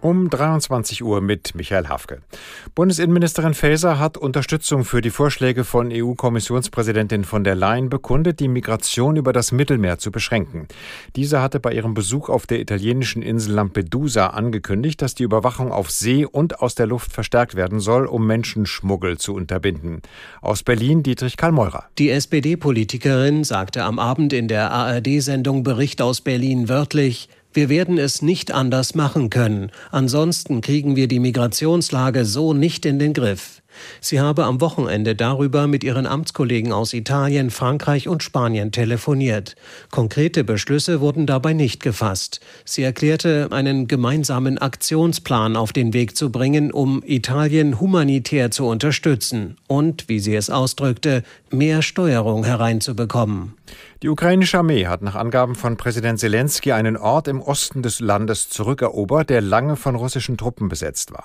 um 23 Uhr mit Michael Hafke. Bundesinnenministerin Faeser hat Unterstützung für die Vorschläge von EU-Kommissionspräsidentin von der Leyen bekundet, die Migration über das Mittelmeer zu beschränken. Diese hatte bei ihrem Besuch auf der italienischen Insel Lampedusa angekündigt, dass die Überwachung auf See und aus der Luft verstärkt werden soll, um Menschenschmuggel zu unterbinden. Aus Berlin Dietrich Karl Meurer. Die SPD-Politikerin sagte am Abend in der ARD-Sendung Bericht aus Berlin wörtlich, wir werden es nicht anders machen können. Ansonsten kriegen wir die Migrationslage so nicht in den Griff. Sie habe am Wochenende darüber mit ihren Amtskollegen aus Italien, Frankreich und Spanien telefoniert. Konkrete Beschlüsse wurden dabei nicht gefasst. Sie erklärte, einen gemeinsamen Aktionsplan auf den Weg zu bringen, um Italien humanitär zu unterstützen und, wie sie es ausdrückte, mehr Steuerung hereinzubekommen. Die ukrainische Armee hat nach Angaben von Präsident Zelensky einen Ort im Osten des Landes zurückerobert, der lange von russischen Truppen besetzt war.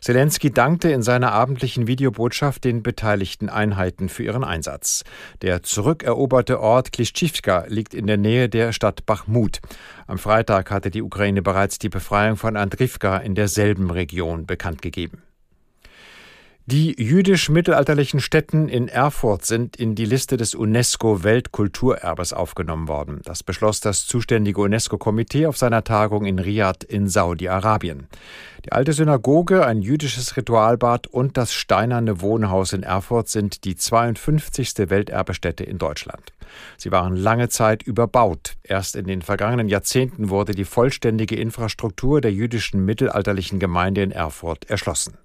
Zelensky dankte in seiner abendlichen Videobotschaft den beteiligten Einheiten für ihren Einsatz. Der zurückeroberte Ort Klischivka liegt in der Nähe der Stadt Bachmut. Am Freitag hatte die Ukraine bereits die Befreiung von Andrivka in derselben Region bekannt gegeben. Die jüdisch-mittelalterlichen Stätten in Erfurt sind in die Liste des UNESCO-Weltkulturerbes aufgenommen worden. Das beschloss das zuständige UNESCO-Komitee auf seiner Tagung in Riyadh in Saudi-Arabien. Die alte Synagoge, ein jüdisches Ritualbad und das steinerne Wohnhaus in Erfurt sind die 52. Welterbestätte in Deutschland. Sie waren lange Zeit überbaut. Erst in den vergangenen Jahrzehnten wurde die vollständige Infrastruktur der jüdischen mittelalterlichen Gemeinde in Erfurt erschlossen.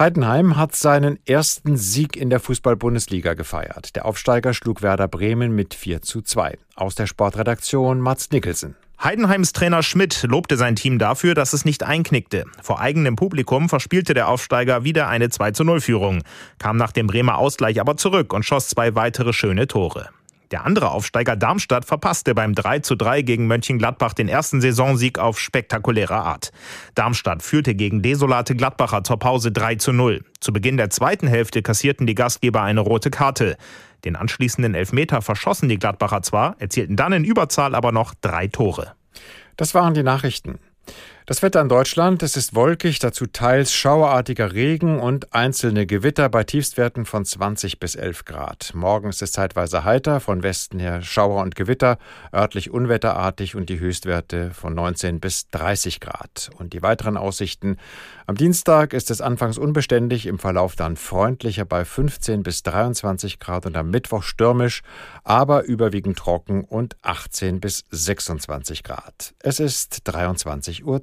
Heidenheim hat seinen ersten Sieg in der Fußball-Bundesliga gefeiert. Der Aufsteiger schlug Werder Bremen mit 4 zu 2. Aus der Sportredaktion Mats Nicholson. Heidenheims Trainer Schmidt lobte sein Team dafür, dass es nicht einknickte. Vor eigenem Publikum verspielte der Aufsteiger wieder eine 2 zu 0 Führung, kam nach dem Bremer Ausgleich aber zurück und schoss zwei weitere schöne Tore. Der andere Aufsteiger Darmstadt verpasste beim 3 zu 3 gegen Mönchengladbach den ersten Saisonsieg auf spektakuläre Art. Darmstadt führte gegen desolate Gladbacher zur Pause 3 zu 0. Zu Beginn der zweiten Hälfte kassierten die Gastgeber eine rote Karte. Den anschließenden Elfmeter verschossen die Gladbacher zwar, erzielten dann in Überzahl aber noch drei Tore. Das waren die Nachrichten. Das Wetter in Deutschland, es ist wolkig, dazu teils schauerartiger Regen und einzelne Gewitter bei Tiefstwerten von 20 bis 11 Grad. Morgen ist es zeitweise heiter, von Westen her Schauer und Gewitter, örtlich unwetterartig und die Höchstwerte von 19 bis 30 Grad. Und die weiteren Aussichten. Am Dienstag ist es anfangs unbeständig, im Verlauf dann freundlicher bei 15 bis 23 Grad und am Mittwoch stürmisch, aber überwiegend trocken und 18 bis 26 Grad. Es ist 23.30 Uhr.